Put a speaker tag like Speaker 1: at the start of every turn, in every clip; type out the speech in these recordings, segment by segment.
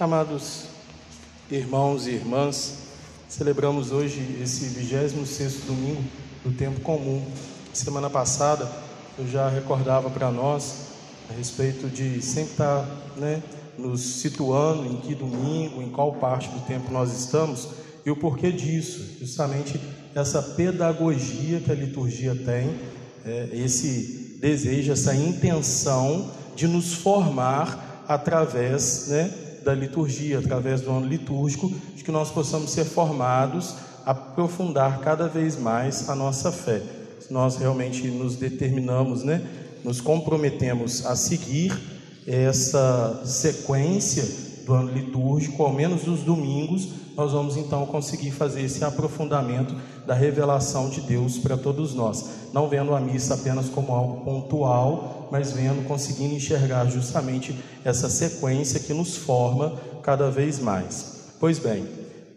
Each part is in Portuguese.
Speaker 1: Amados irmãos e irmãs, celebramos hoje esse 26 domingo do tempo comum. Semana passada eu já recordava para nós a respeito de sempre estar tá, né, nos situando em que domingo, em qual parte do tempo nós estamos e o porquê disso. Justamente essa pedagogia que a liturgia tem, é, esse desejo, essa intenção de nos formar através né, da liturgia, através do ano litúrgico, de que nós possamos ser formados, aprofundar cada vez mais a nossa fé. Nós realmente nos determinamos, né, nos comprometemos a seguir essa sequência do ano litúrgico, ao menos dos domingos, nós vamos então conseguir fazer esse aprofundamento da revelação de Deus para todos nós, não vendo a missa apenas como algo pontual, mas vendo, conseguindo enxergar justamente essa sequência que nos forma cada vez mais. Pois bem,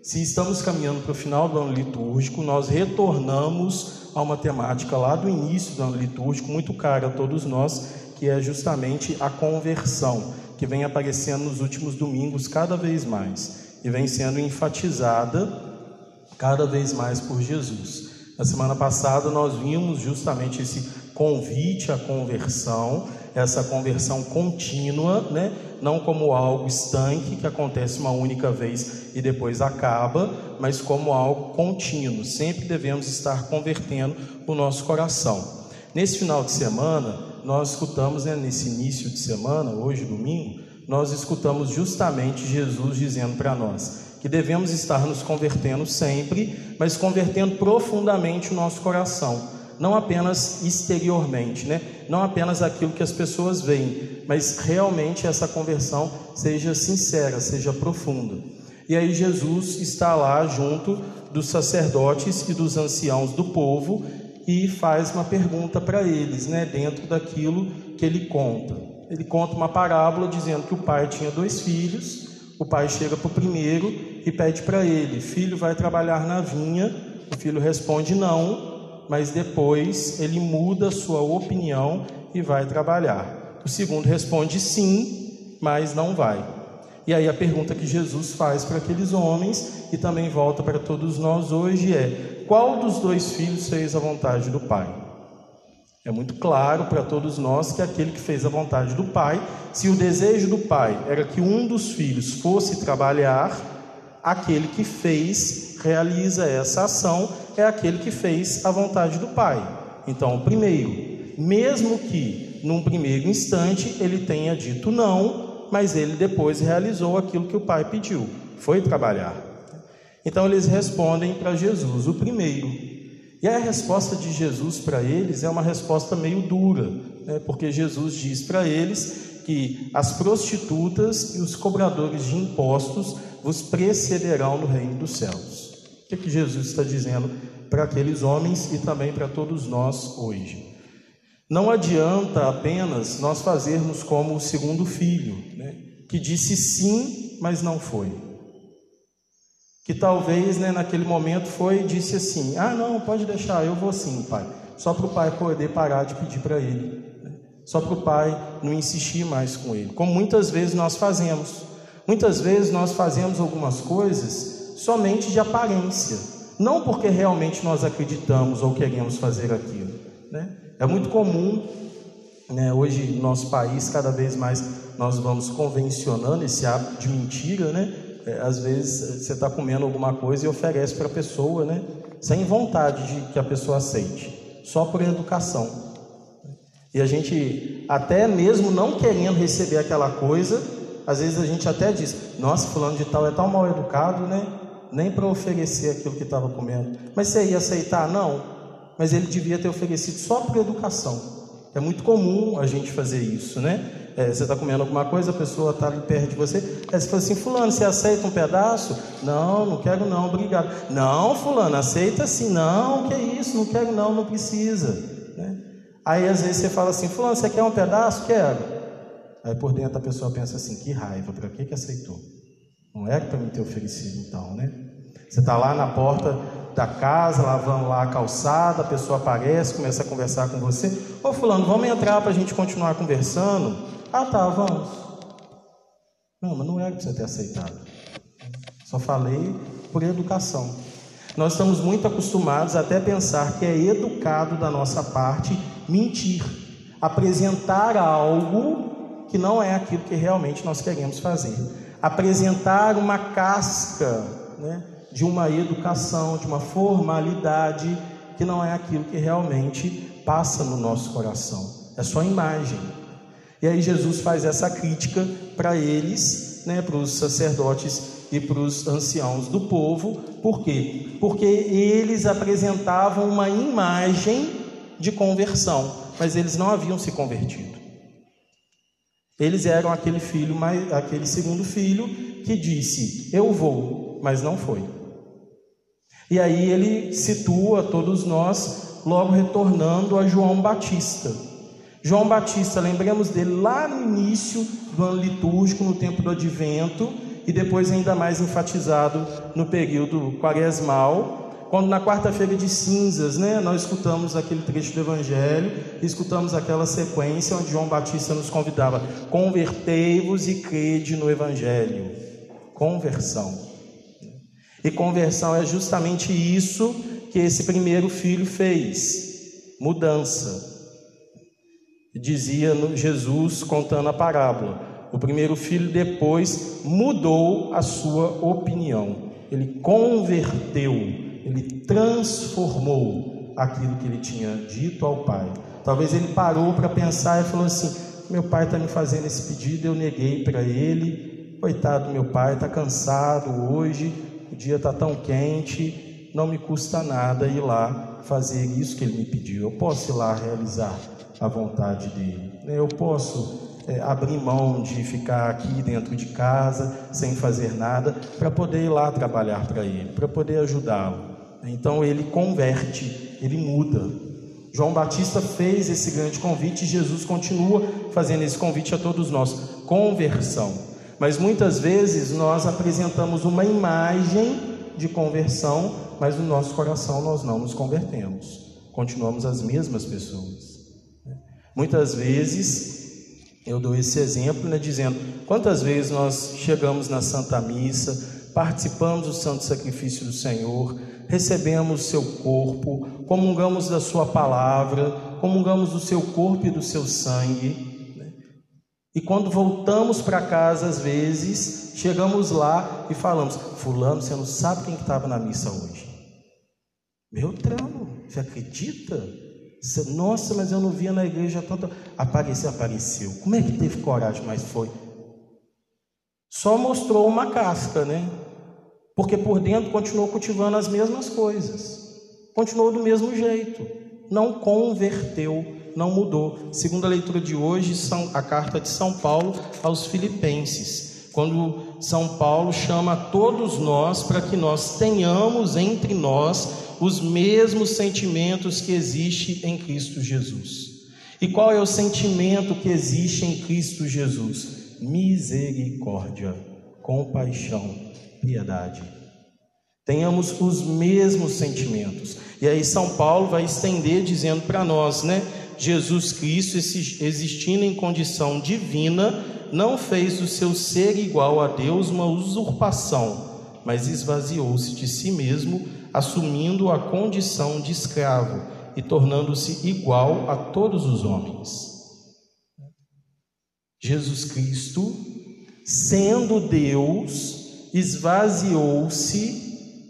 Speaker 1: se estamos caminhando para o final do ano litúrgico, nós retornamos a uma temática lá do início do ano litúrgico, muito cara a todos nós, que é justamente a conversão, que vem aparecendo nos últimos domingos cada vez mais e vem sendo enfatizada cada vez mais por Jesus. Na semana passada nós vimos justamente esse convite à conversão, essa conversão contínua, né? não como algo estanque que acontece uma única vez e depois acaba, mas como algo contínuo. Sempre devemos estar convertendo o nosso coração. Nesse final de semana, nós escutamos, né, nesse início de semana, hoje domingo, nós escutamos justamente Jesus dizendo para nós que devemos estar nos convertendo sempre, mas convertendo profundamente o nosso coração, não apenas exteriormente, né? Não apenas aquilo que as pessoas veem, mas realmente essa conversão seja sincera, seja profunda. E aí Jesus está lá junto dos sacerdotes e dos anciãos do povo e faz uma pergunta para eles, né, dentro daquilo que ele conta ele conta uma parábola dizendo que o pai tinha dois filhos. O pai chega para o primeiro e pede para ele: Filho, vai trabalhar na vinha? O filho responde: Não, mas depois ele muda sua opinião e vai trabalhar. O segundo responde: Sim, mas não vai. E aí a pergunta que Jesus faz para aqueles homens e também volta para todos nós hoje é: Qual dos dois filhos fez a vontade do pai? É muito claro para todos nós que aquele que fez a vontade do Pai, se o desejo do Pai era que um dos filhos fosse trabalhar, aquele que fez, realiza essa ação, é aquele que fez a vontade do Pai. Então, o primeiro, mesmo que num primeiro instante ele tenha dito não, mas ele depois realizou aquilo que o Pai pediu, foi trabalhar. Então eles respondem para Jesus, o primeiro. E a resposta de Jesus para eles é uma resposta meio dura, né? porque Jesus diz para eles que as prostitutas e os cobradores de impostos vos precederão no reino dos céus. O que, é que Jesus está dizendo para aqueles homens e também para todos nós hoje? Não adianta apenas nós fazermos como o segundo filho, né? que disse sim, mas não foi que talvez né, naquele momento foi e disse assim: Ah, não, pode deixar, eu vou sim, pai. Só para o pai poder parar de pedir para ele. Né? Só para o pai não insistir mais com ele. Como muitas vezes nós fazemos. Muitas vezes nós fazemos algumas coisas somente de aparência. Não porque realmente nós acreditamos ou queremos fazer aquilo. Né? É muito comum, né, hoje no nosso país, cada vez mais nós vamos convencionando esse hábito de mentira, né? É, às vezes você está comendo alguma coisa e oferece para a pessoa, né? Sem vontade de que a pessoa aceite, só por educação. E a gente, até mesmo não querendo receber aquela coisa, às vezes a gente até diz: Nossa, fulano de tal é tão mal educado, né? Nem para oferecer aquilo que estava comendo. Mas você ia aceitar? Não. Mas ele devia ter oferecido só por educação. É muito comum a gente fazer isso, né? É, você está comendo alguma coisa, a pessoa está ali perto de você, aí você fala assim, fulano, você aceita um pedaço? Não, não quero não, obrigado. Não, fulano, aceita sim, não, que isso, não quero não, não precisa. Né? Aí às vezes você fala assim, fulano, você quer um pedaço? Quero. Aí por dentro a pessoa pensa assim, que raiva, para que que aceitou? Não era para me ter oferecido então, né? Você está lá na porta da casa, lavando lá a calçada, a pessoa aparece, começa a conversar com você. Ô fulano, vamos entrar para a gente continuar conversando? Ah, tá, vamos. Não, mas não era para você ter aceitado. Só falei por educação. Nós estamos muito acostumados até pensar que é educado da nossa parte mentir, apresentar algo que não é aquilo que realmente nós queremos fazer, apresentar uma casca né, de uma educação, de uma formalidade que não é aquilo que realmente passa no nosso coração, é só imagem. E aí Jesus faz essa crítica para eles, né, para os sacerdotes e para os anciãos do povo, por quê? Porque eles apresentavam uma imagem de conversão, mas eles não haviam se convertido. Eles eram aquele filho, aquele segundo filho que disse: "Eu vou", mas não foi. E aí ele situa todos nós logo retornando a João Batista. João Batista, lembramos dele lá no início do ano litúrgico, no tempo do advento, e depois ainda mais enfatizado no período quaresmal, quando na quarta-feira de cinzas, né, nós escutamos aquele trecho do Evangelho, escutamos aquela sequência onde João Batista nos convidava: convertei-vos e crede no Evangelho. Conversão. E conversão é justamente isso que esse primeiro filho fez: mudança. Dizia Jesus contando a parábola: o primeiro filho depois mudou a sua opinião. Ele converteu, ele transformou aquilo que ele tinha dito ao pai. Talvez ele parou para pensar e falou assim: meu pai está me fazendo esse pedido, eu neguei para ele. Coitado, meu pai está cansado hoje, o dia está tão quente, não me custa nada ir lá fazer isso que ele me pediu. Eu posso ir lá realizar a vontade dele. Eu posso é, abrir mão de ficar aqui dentro de casa sem fazer nada para poder ir lá trabalhar para ele, para poder ajudá-lo. Então ele converte, ele muda. João Batista fez esse grande convite e Jesus continua fazendo esse convite a todos nós conversão. Mas muitas vezes nós apresentamos uma imagem de conversão, mas no nosso coração nós não nos convertemos. Continuamos as mesmas pessoas. Muitas vezes eu dou esse exemplo, né, dizendo quantas vezes nós chegamos na Santa Missa, participamos do Santo Sacrifício do Senhor, recebemos o seu corpo, comungamos da sua palavra, comungamos do seu corpo e do seu sangue. Né? E quando voltamos para casa, às vezes, chegamos lá e falamos: Fulano, você não sabe quem estava que na missa hoje? Meu tramo, você acredita? Nossa, mas eu não via na igreja tanto. Apareceu, apareceu. Como é que teve coragem, mas foi? Só mostrou uma casca, né? Porque por dentro continuou cultivando as mesmas coisas. Continuou do mesmo jeito. Não converteu, não mudou. Segundo a leitura de hoje, a carta de São Paulo aos Filipenses. Quando São Paulo chama todos nós para que nós tenhamos entre nós os mesmos sentimentos que existe em Cristo Jesus. E qual é o sentimento que existe em Cristo Jesus? Misericórdia, compaixão, piedade. Tenhamos os mesmos sentimentos. E aí São Paulo vai estender dizendo para nós, né? Jesus Cristo, existindo em condição divina, não fez do seu ser igual a Deus uma usurpação, mas esvaziou-se de si mesmo, assumindo a condição de escravo e tornando-se igual a todos os homens. Jesus Cristo, sendo Deus, esvaziou-se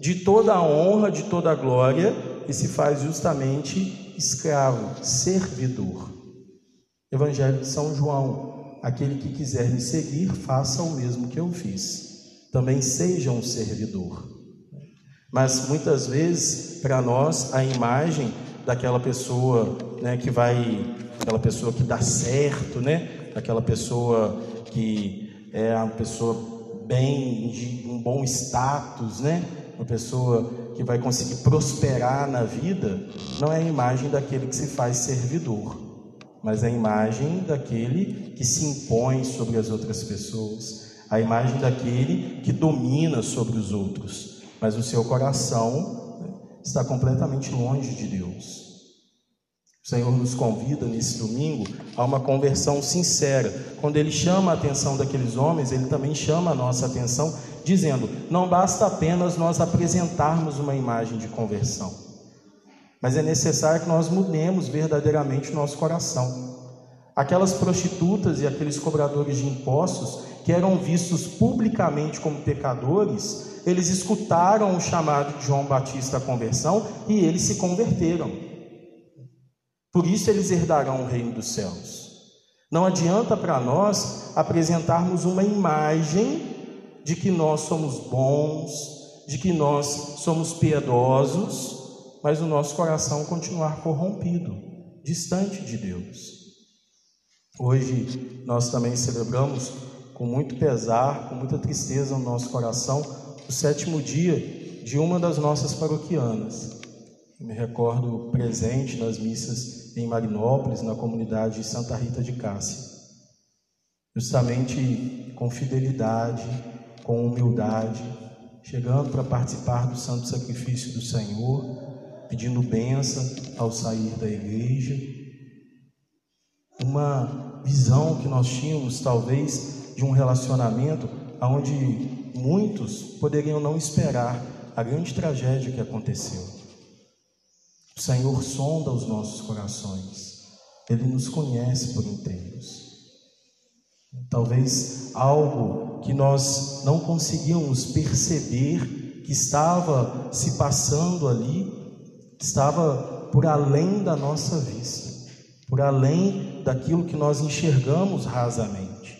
Speaker 1: de toda a honra, de toda a glória e se faz justamente escravo, servidor. Evangelho de São João: aquele que quiser me seguir, faça o mesmo que eu fiz. Também seja um servidor. Mas muitas vezes, para nós, a imagem daquela pessoa né, que vai, aquela pessoa que dá certo, né, daquela pessoa que é uma pessoa bem, de um bom status, né, uma pessoa que vai conseguir prosperar na vida, não é a imagem daquele que se faz servidor, mas a imagem daquele que se impõe sobre as outras pessoas, a imagem daquele que domina sobre os outros mas o seu coração está completamente longe de Deus. O Senhor nos convida nesse domingo a uma conversão sincera. Quando Ele chama a atenção daqueles homens, Ele também chama a nossa atenção, dizendo: não basta apenas nós apresentarmos uma imagem de conversão, mas é necessário que nós mudemos verdadeiramente o nosso coração. Aquelas prostitutas e aqueles cobradores de impostos que eram vistos publicamente como pecadores, eles escutaram o chamado de João Batista à conversão e eles se converteram. Por isso eles herdarão o reino dos céus. Não adianta para nós apresentarmos uma imagem de que nós somos bons, de que nós somos piedosos, mas o nosso coração continuar corrompido, distante de Deus. Hoje nós também celebramos com muito pesar, com muita tristeza no nosso coração, o sétimo dia de uma das nossas paroquianas. Eu me recordo presente nas missas em Marinópolis, na comunidade Santa Rita de Cássia. Justamente com fidelidade, com humildade, chegando para participar do santo sacrifício do Senhor, pedindo bênção ao sair da igreja. Uma visão que nós tínhamos, talvez, de um relacionamento onde muitos poderiam não esperar a grande tragédia que aconteceu. O Senhor sonda os nossos corações, Ele nos conhece por inteiros. Talvez algo que nós não conseguíamos perceber que estava se passando ali, estava por além da nossa vista, por além daquilo que nós enxergamos rasamente.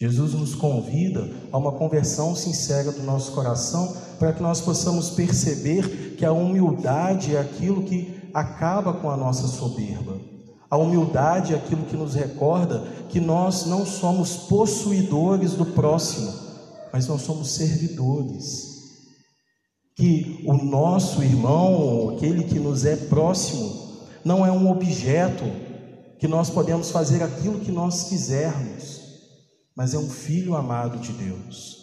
Speaker 1: Jesus nos convida a uma conversão sincera do nosso coração, para que nós possamos perceber que a humildade é aquilo que acaba com a nossa soberba. A humildade é aquilo que nos recorda que nós não somos possuidores do próximo, mas nós somos servidores. Que o nosso irmão, aquele que nos é próximo, não é um objeto que nós podemos fazer aquilo que nós quisermos, mas é um filho amado de Deus.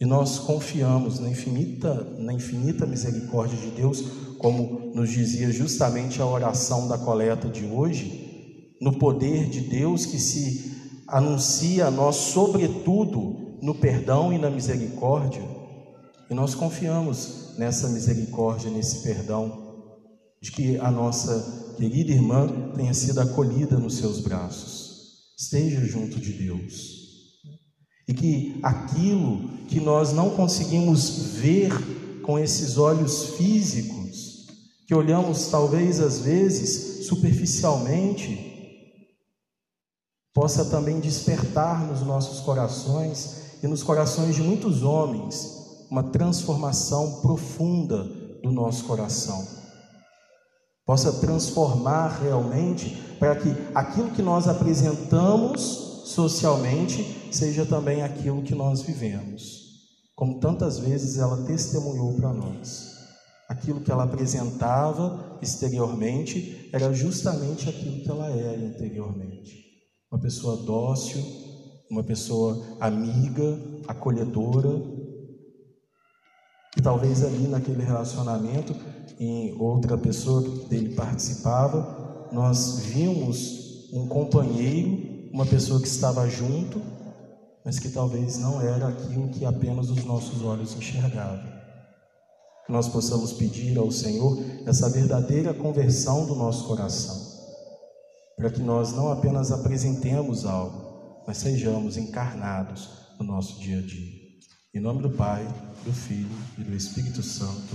Speaker 1: E nós confiamos na infinita, na infinita misericórdia de Deus como nos dizia justamente a oração da coleta de hoje, no poder de Deus que se anuncia a nós, sobretudo, no perdão e na misericórdia, e nós confiamos nessa misericórdia, nesse perdão, de que a nossa querida irmã tenha sido acolhida nos seus braços, esteja junto de Deus. E que aquilo que nós não conseguimos ver com esses olhos físicos, que olhamos talvez às vezes superficialmente, possa também despertar nos nossos corações e nos corações de muitos homens uma transformação profunda do nosso coração. Possa transformar realmente para que aquilo que nós apresentamos socialmente seja também aquilo que nós vivemos, como tantas vezes ela testemunhou para nós aquilo que ela apresentava exteriormente era justamente aquilo que ela era interiormente. Uma pessoa dócil, uma pessoa amiga, acolhedora. E talvez ali naquele relacionamento, em outra pessoa que dele participava, nós vimos um companheiro, uma pessoa que estava junto, mas que talvez não era aquilo que apenas os nossos olhos enxergavam que nós possamos pedir ao Senhor essa verdadeira conversão do nosso coração, para que nós não apenas apresentemos algo, mas sejamos encarnados no nosso dia a dia. Em nome do Pai, do Filho e do Espírito Santo.